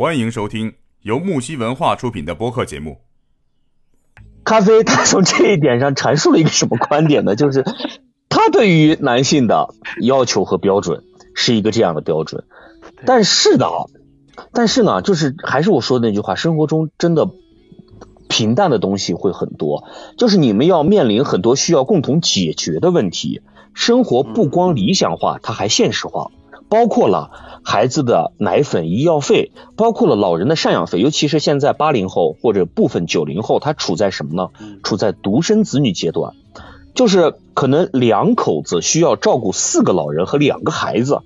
欢迎收听由木西文化出品的播客节目。咖啡，他从这一点上阐述了一个什么观点呢？就是他对于男性的要求和标准是一个这样的标准，但是呢，但是呢，就是还是我说的那句话，生活中真的平淡的东西会很多，就是你们要面临很多需要共同解决的问题。生活不光理想化，它还现实化。包括了孩子的奶粉、医药费，包括了老人的赡养费，尤其是现在八零后或者部分九零后，他处在什么呢？处在独生子女阶段，就是可能两口子需要照顾四个老人和两个孩子。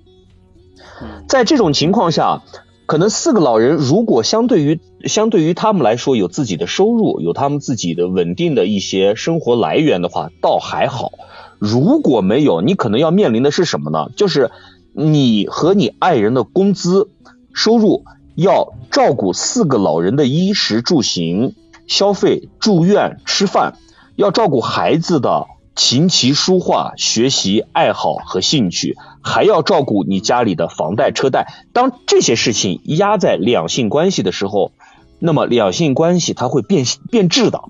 在这种情况下，可能四个老人如果相对于相对于他们来说有自己的收入，有他们自己的稳定的一些生活来源的话，倒还好。如果没有，你可能要面临的是什么呢？就是。你和你爱人的工资收入要照顾四个老人的衣食住行消费住院吃饭，要照顾孩子的琴棋书画学习爱好和兴趣，还要照顾你家里的房贷车贷。当这些事情压在两性关系的时候，那么两性关系它会变变质的。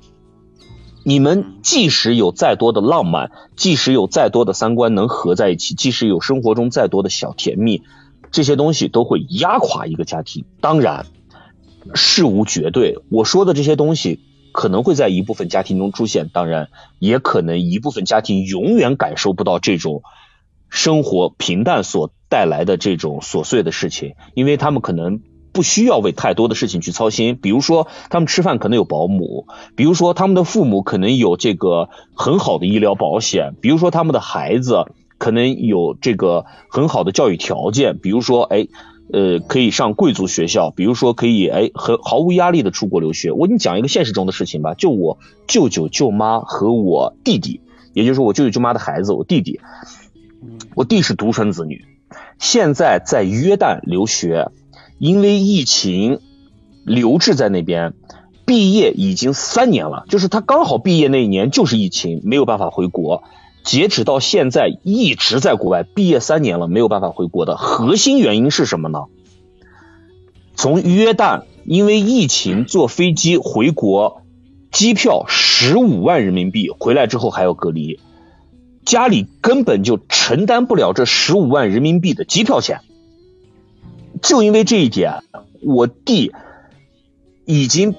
你们即使有再多的浪漫，即使有再多的三观能合在一起，即使有生活中再多的小甜蜜，这些东西都会压垮一个家庭。当然，事无绝对。我说的这些东西可能会在一部分家庭中出现，当然也可能一部分家庭永远感受不到这种生活平淡所带来的这种琐碎的事情，因为他们可能。不需要为太多的事情去操心，比如说他们吃饭可能有保姆，比如说他们的父母可能有这个很好的医疗保险，比如说他们的孩子可能有这个很好的教育条件，比如说哎呃可以上贵族学校，比如说可以哎很毫无压力的出国留学。我给你讲一个现实中的事情吧，就我舅舅舅妈和我弟弟，也就是我舅舅舅妈的孩子，我弟弟，我弟是独生子女，现在在约旦留学。因为疫情留置在那边，毕业已经三年了，就是他刚好毕业那一年就是疫情，没有办法回国。截止到现在一直在国外，毕业三年了没有办法回国的核心原因是什么呢？从约旦因为疫情坐飞机回国，机票十五万人民币，回来之后还要隔离，家里根本就承担不了这十五万人民币的机票钱。就因为这一点，我弟已经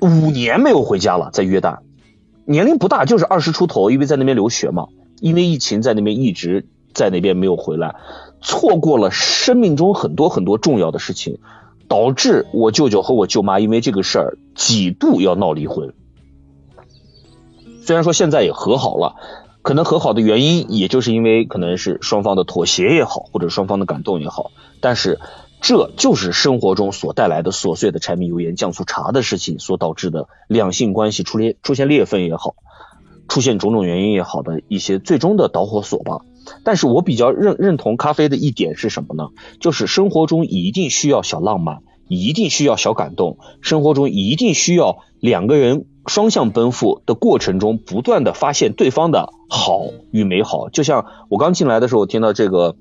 五年没有回家了，在约旦，年龄不大，就是二十出头，因为在那边留学嘛，因为疫情在那边一直在那边没有回来，错过了生命中很多很多重要的事情，导致我舅舅和我舅妈因为这个事儿几度要闹离婚，虽然说现在也和好了。可能和好的原因，也就是因为可能是双方的妥协也好，或者双方的感动也好，但是这就是生活中所带来的琐碎的柴米油盐酱醋茶的事情所导致的两性关系出裂出现裂缝也好，出现种种原因也好的一些最终的导火索吧。但是我比较认认同咖啡的一点是什么呢？就是生活中一定需要小浪漫，一定需要小感动，生活中一定需要两个人。双向奔赴的过程中，不断的发现对方的好与美好。就像我刚进来的时候，听到这个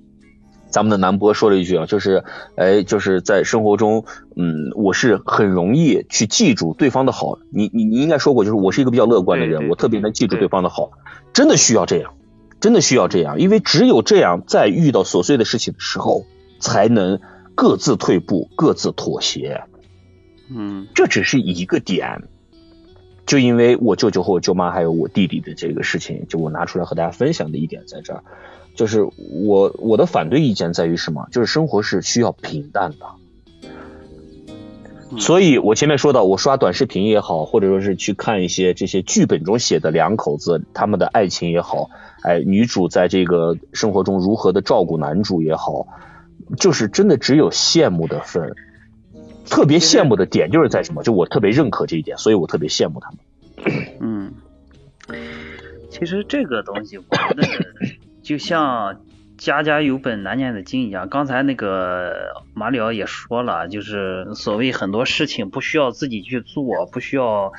咱们的南波说了一句啊，就是，哎，就是在生活中，嗯，我是很容易去记住对方的好。你你你应该说过，就是我是一个比较乐观的人，我特别能记住对方的好。真的需要这样，真的需要这样，因为只有这样，在遇到琐碎的事情的时候，才能各自退步，各自妥协。嗯，这只是一个点。就因为我舅舅和我舅妈还有我弟弟的这个事情，就我拿出来和大家分享的一点在这儿，就是我我的反对意见在于什么？就是生活是需要平淡的。所以我前面说到，我刷短视频也好，或者说是去看一些这些剧本中写的两口子他们的爱情也好，哎，女主在这个生活中如何的照顾男主也好，就是真的只有羡慕的份。特别羡慕的点就是在什么？就我特别认可这一点，所以我特别羡慕他们。嗯，其实这个东西，我觉得 就像家家有本难念的经一样。刚才那个马里奥也说了，就是所谓很多事情不需要自己去做，不需要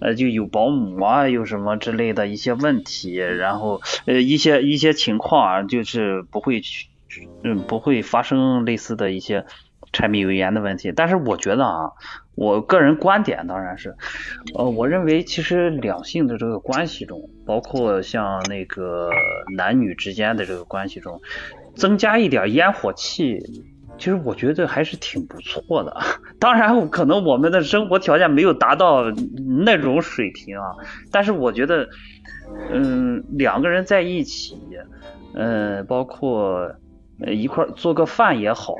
呃就有保姆啊，有什么之类的一些问题，然后呃一些一些情况啊，就是不会去嗯不会发生类似的一些。柴米油盐的问题。但是我觉得啊，我个人观点当然是，呃，我认为其实两性的这个关系中，包括像那个男女之间的这个关系中，增加一点烟火气。其实我觉得还是挺不错的，当然可能我们的生活条件没有达到那种水平啊，但是我觉得，嗯，两个人在一起，嗯，包括一块做个饭也好，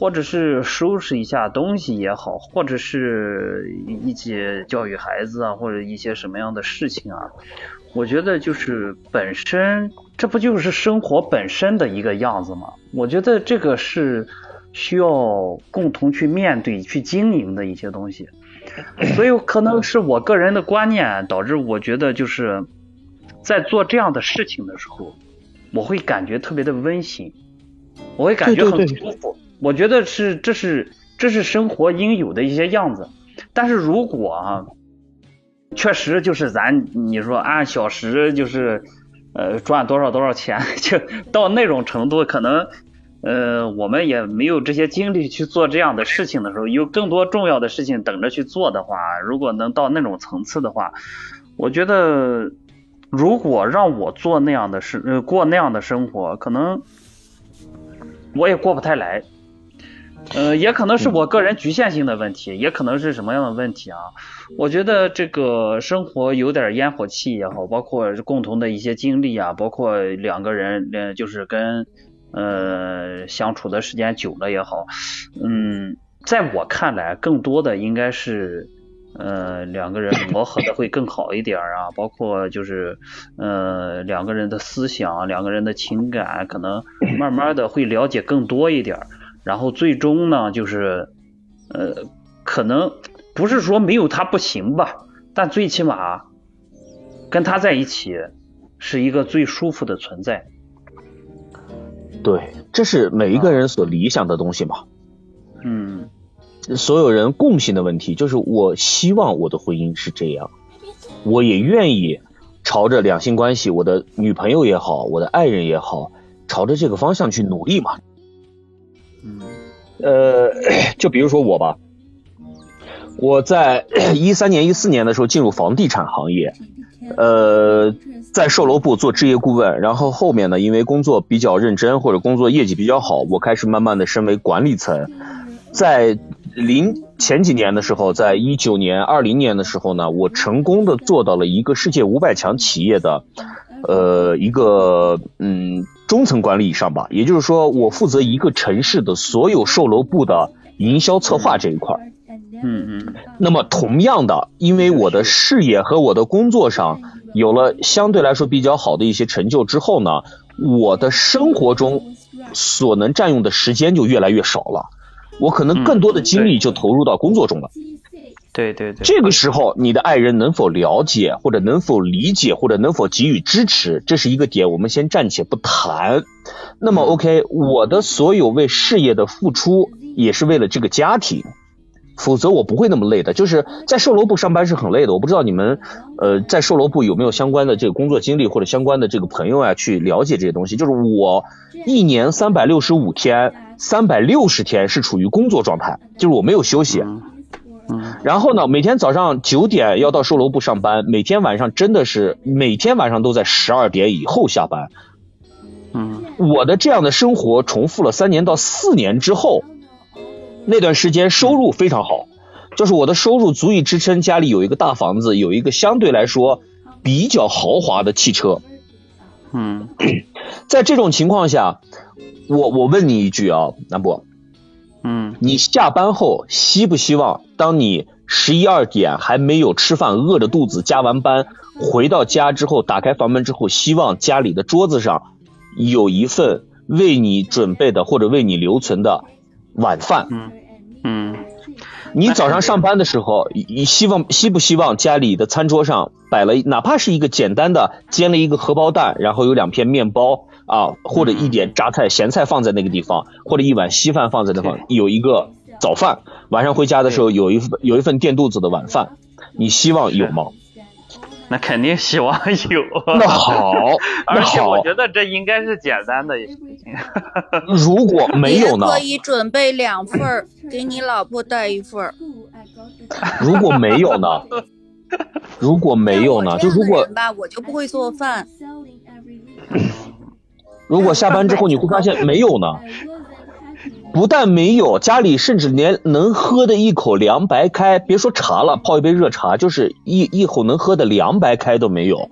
或者是收拾一下东西也好，或者是一起教育孩子啊，或者一些什么样的事情啊，我觉得就是本身。这不就是生活本身的一个样子吗？我觉得这个是需要共同去面对、去经营的一些东西。所以可能是我个人的观念导致我觉得就是在做这样的事情的时候，我会感觉特别的温馨，我会感觉很舒服。我觉得是这是这是生活应有的一些样子。但是如果啊，确实就是咱你说按小时就是。呃，赚多少多少钱，就到那种程度，可能，呃，我们也没有这些精力去做这样的事情的时候，有更多重要的事情等着去做的话，如果能到那种层次的话，我觉得，如果让我做那样的事，呃，过那样的生活，可能我也过不太来。呃，也可能是我个人局限性的问题，也可能是什么样的问题啊？我觉得这个生活有点烟火气也好，包括共同的一些经历啊，包括两个人，呃，就是跟呃相处的时间久了也好，嗯，在我看来，更多的应该是呃两个人 磨合的会更好一点啊，包括就是呃两个人的思想、两个人的情感，可能慢慢的会了解更多一点。然后最终呢，就是，呃，可能不是说没有他不行吧，但最起码跟他在一起是一个最舒服的存在。对，这是每一个人所理想的东西嘛。嗯。所有人共性的问题就是，我希望我的婚姻是这样，我也愿意朝着两性关系，我的女朋友也好，我的爱人也好，朝着这个方向去努力嘛。嗯，呃，就比如说我吧，我在一三年、一四年的时候进入房地产行业，呃，在售楼部做置业顾问，然后后面呢，因为工作比较认真或者工作业绩比较好，我开始慢慢的升为管理层。在零前几年的时候，在一九年、二零年的时候呢，我成功的做到了一个世界五百强企业的，呃，一个嗯。中层管理以上吧，也就是说，我负责一个城市的所有售楼部的营销策划这一块嗯嗯。那么，同样的，因为我的事业和我的工作上有了相对来说比较好的一些成就之后呢，我的生活中所能占用的时间就越来越少了，我可能更多的精力就投入到工作中了。对对对，这个时候你的爱人能否了解，或者能否理解，或者能否给予支持，这是一个点，我们先暂且不谈。那么，OK，我的所有为事业的付出也是为了这个家庭，否则我不会那么累的。就是在售楼部上班是很累的，我不知道你们呃在售楼部有没有相关的这个工作经历或者相关的这个朋友啊去了解这些东西。就是我一年三百六十五天，三百六十天是处于工作状态，就是我没有休息。然后呢，每天早上九点要到售楼部上班，每天晚上真的是每天晚上都在十二点以后下班。嗯，我的这样的生活重复了三年到四年之后，那段时间收入非常好，就是我的收入足以支撑家里有一个大房子，有一个相对来说比较豪华的汽车。嗯，在这种情况下，我我问你一句啊，南博。嗯，你下班后希不希望，当你十一二点还没有吃饭，饿着肚子加完班回到家之后，打开房门之后，希望家里的桌子上有一份为你准备的或者为你留存的晚饭？嗯嗯，你早上上班的时候，你希望希不希望家里的餐桌上摆了哪怕是一个简单的煎了一个荷包蛋，然后有两片面包？啊，或者一点榨菜、咸菜放在那个地方，或者一碗稀饭放在那方，有一个早饭，晚上回家的时候有一份有一份垫肚子的晚饭，你希望有吗？那肯定希望有。那好，而且我觉得这应该是简单的事情。如果没有呢可以准备两份儿，给你老婆带一份儿。如果没有呢？如果没有呢？就如果我就不会做饭。如果下班之后你会发现没有呢？不但没有，家里甚至连能喝的一口凉白开，别说茶了，泡一杯热茶，就是一一口能喝的凉白开都没有，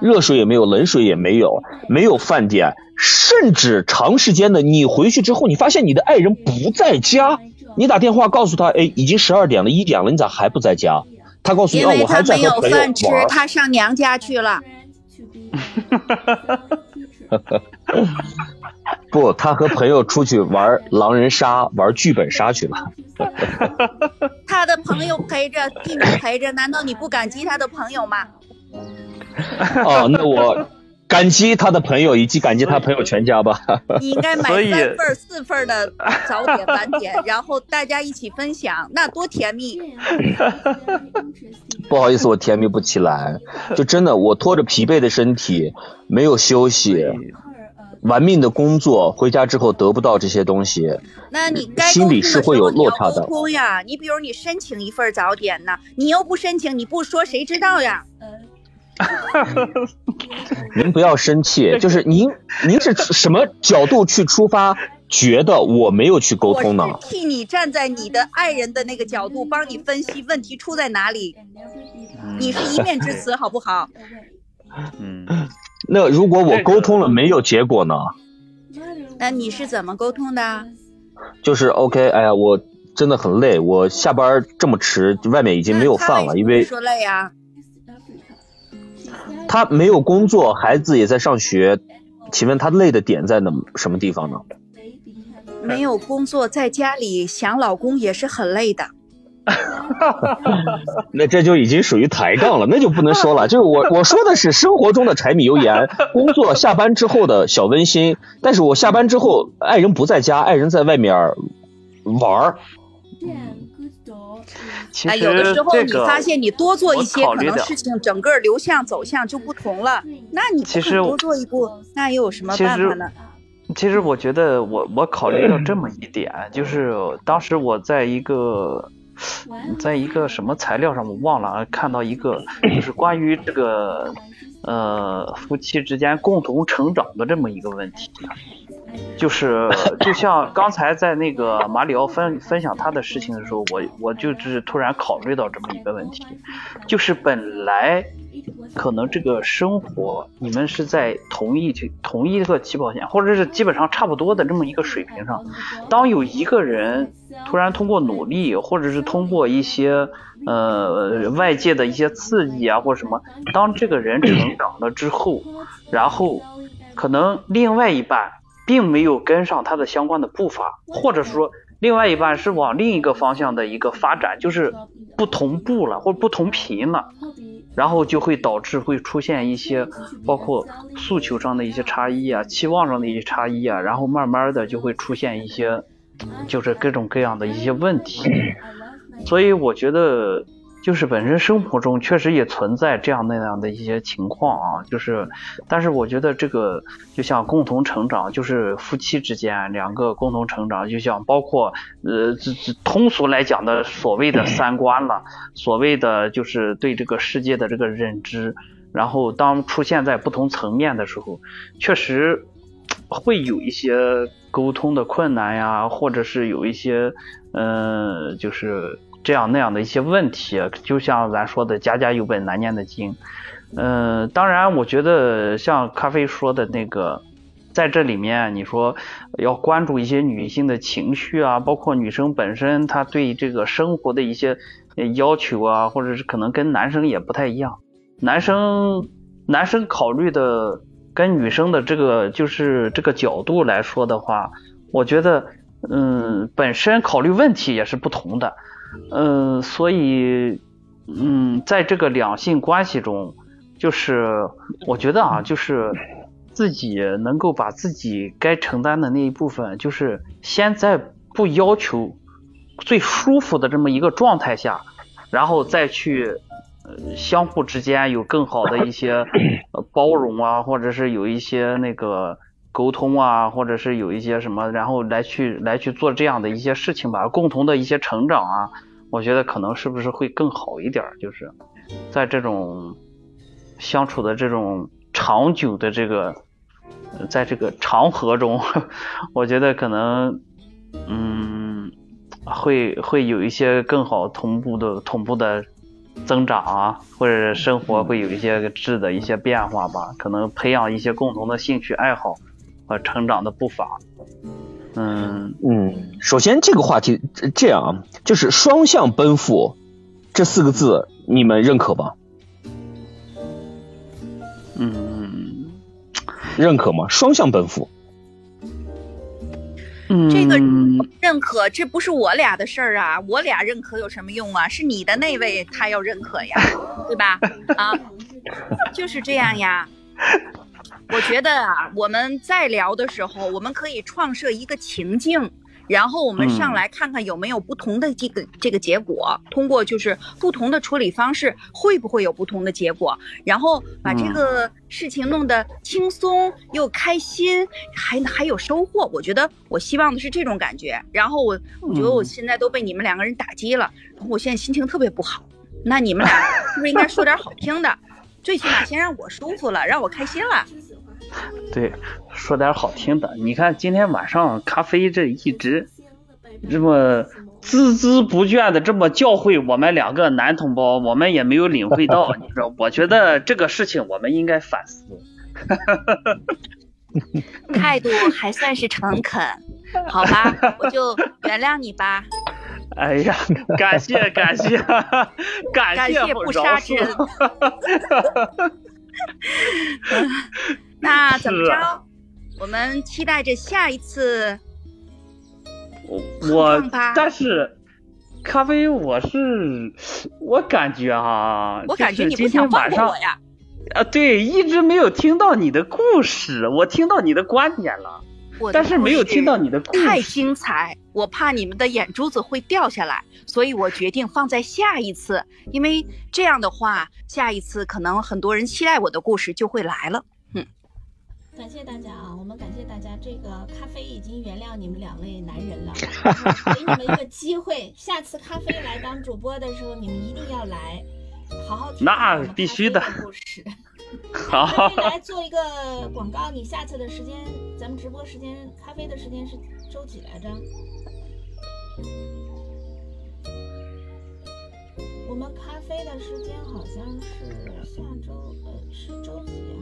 热水也没有，冷水也没有，没有饭店，甚至长时间的你回去之后，你发现你的爱人不在家，你打电话告诉他，哎，已经十二点了，一点了，你咋还不在家？他告诉你，哦，因为我还他没有在和朋友饭吃，他上娘家去了。不，他和朋友出去玩狼人杀，玩剧本杀去了。他的朋友陪着，弟弟陪着，难道你不感激他的朋友吗？哦，那我感激他的朋友，以及感激他朋友全家吧。你应该买三份儿、四份儿的早点、晚点，然后大家一起分享，那多甜蜜！不好意思，我甜蜜不起来，就真的我拖着疲惫的身体，没有休息，玩命的工作，回家之后得不到这些东西，那你该心里是会有落差的沟通呀。你比如你申请一份早点呢，你又不申请，你不说谁知道呀？您不要生气，就是您您是 什么角度去出发，觉得我没有去沟通呢？替你站在你的爱人的那个角度，帮你分析问题出在哪里。你是一面之词，好不好？嗯，那如果我沟通了没有结果呢？那你是怎么沟通的？就是 OK，哎呀，我真的很累，我下班这么迟，外面已经没有饭了，因为说累啊。他没有工作，孩子也在上学，请问他累的点在哪什么地方呢？没有工作，在家里想老公也是很累的。那这就已经属于抬杠了，那就不能说了。就是我我说的是生活中的柴米油盐，工作下班之后的小温馨。但是我下班之后，爱人不在家，爱人在外面玩儿。哎，其实有的时候你发现你多做一些，考虑的可能事情整个流向走向就不同了。那你其实多做一步，那又有什么其实办法呢？其实我觉得我我考虑到这么一点，就是当时我在一个在一个什么材料上我忘了啊，看到一个就是关于这个呃夫妻之间共同成长的这么一个问题，就是就像 刚才在那个马里奥分分享他的事情的时候，我我就是突然考虑到这么一个问题，就是本来。可能这个生活你们是在同一同一个起跑线，或者是基本上差不多的这么一个水平上。当有一个人突然通过努力，或者是通过一些呃外界的一些刺激啊，或者什么，当这个人成长了之后，然后可能另外一半并没有跟上它的相关的步伐，或者说另外一半是往另一个方向的一个发展，就是不同步了或者不同频了。然后就会导致会出现一些包括诉求上的一些差异啊，期望上的一些差异啊，然后慢慢的就会出现一些就是各种各样的一些问题。所以我觉得就是本身生活中确实也存在这样那样的一些情况啊，就是但是我觉得这个就像共同成长，就是夫妻之间两个共同成长，就像包括呃这这通俗来讲的所谓的三观了。所谓的就是对这个世界的这个认知，然后当出现在不同层面的时候，确实会有一些沟通的困难呀，或者是有一些嗯、就是这样那样的一些问题。就像咱说的“家家有本难念的经”，嗯、当然，我觉得像咖啡说的那个。在这里面，你说要关注一些女性的情绪啊，包括女生本身她对这个生活的一些要求啊，或者是可能跟男生也不太一样。男生男生考虑的跟女生的这个就是这个角度来说的话，我觉得嗯本身考虑问题也是不同的，嗯，所以嗯在这个两性关系中，就是我觉得啊，就是。自己能够把自己该承担的那一部分，就是先在不要求最舒服的这么一个状态下，然后再去呃相互之间有更好的一些 呃包容啊，或者是有一些那个沟通啊，或者是有一些什么，然后来去来去做这样的一些事情吧，共同的一些成长啊，我觉得可能是不是会更好一点，就是在这种相处的这种长久的这个。在这个长河中，我觉得可能，嗯，会会有一些更好同步的同步的增长啊，或者生活会有一些质的一些变化吧，可能培养一些共同的兴趣爱好和成长的步伐。嗯嗯，首先这个话题这这样啊，就是双向奔赴这四个字，你们认可吗？嗯认可吗？双向奔赴，嗯，这个认可，这不是我俩的事儿啊，我俩认可有什么用啊？是你的那位他要认可呀，对吧？啊，就是这样呀。我觉得啊，我们在聊的时候，我们可以创设一个情境，然后我们上来看看有没有不同的这个这个结果，通过就是不同的处理方式，会不会有不同的结果，然后把这个事情弄得轻松又开心，还还有收获。我觉得我希望的是这种感觉。然后我我觉得我现在都被你们两个人打击了，然后我现在心情特别不好。那你们俩是不是应该说点好听的？最起码先让我舒服了，让我开心了。对，说点好听的。你看今天晚上咖啡这一直这么孜孜不倦的这么教诲我们两个男同胞，我们也没有领会到。你说，我觉得这个事情我们应该反思。态度还算是诚恳，好吧，我就原谅你吧。哎呀，感谢感谢 感感谢不杀之恩。那怎么着？我们期待着下一次。我我但是咖啡我是我感觉啊，我感觉今你不想放天晚上过我呀？啊，对，一直没有听到你的故事，我听到你的观点了，我但是没有听到你的故事太。精彩，我怕你们的眼珠子会掉下来，所以我决定放在下一次，因为这样的话，下一次可能很多人期待我的故事就会来了。嗯感谢大家啊，我们感谢大家。这个咖啡已经原谅你们两位男人了，给你们一个机会，下次咖啡来当主播的时候，你们一定要来，好好听那必须的故事。好来做一个广告，你下次的时间，咱们直播时间，咖啡的时间是周几来着？我们咖啡的时间好像是下周，呃，是周几啊？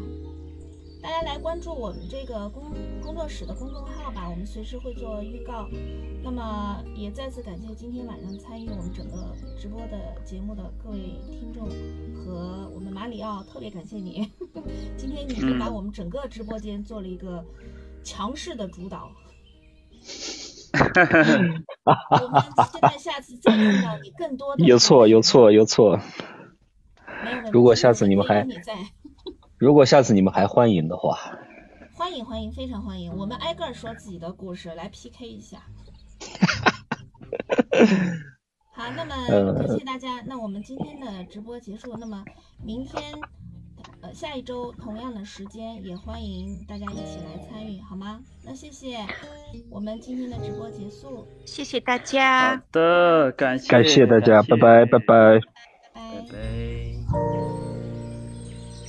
大家来关注我们这个工工作室的公众号吧，我们随时会做预告。那么也再次感谢今天晚上参与我们整个直播的节目的各位听众和我们马里奥，特别感谢你，今天你是把我们整个直播间做了一个强势的主导。我们期待下次再看到你更多的。有错有错有错。如果下次你们还 如果下次你们还欢迎的话，欢迎欢迎，非常欢迎。我们挨个说自己的故事，来 PK 一下。好，那么呃感谢大家。那我们今天的直播结束，那么明天，呃，下一周同样的时间，也欢迎大家一起来参与，好吗？那谢谢，我们今天的直播结束，谢谢大家好。的，感谢感谢大家，拜拜拜拜。拜拜拜。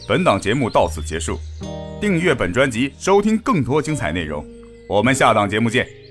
本档节目到此结束，订阅本专辑，收听更多精彩内容。我们下档节目见。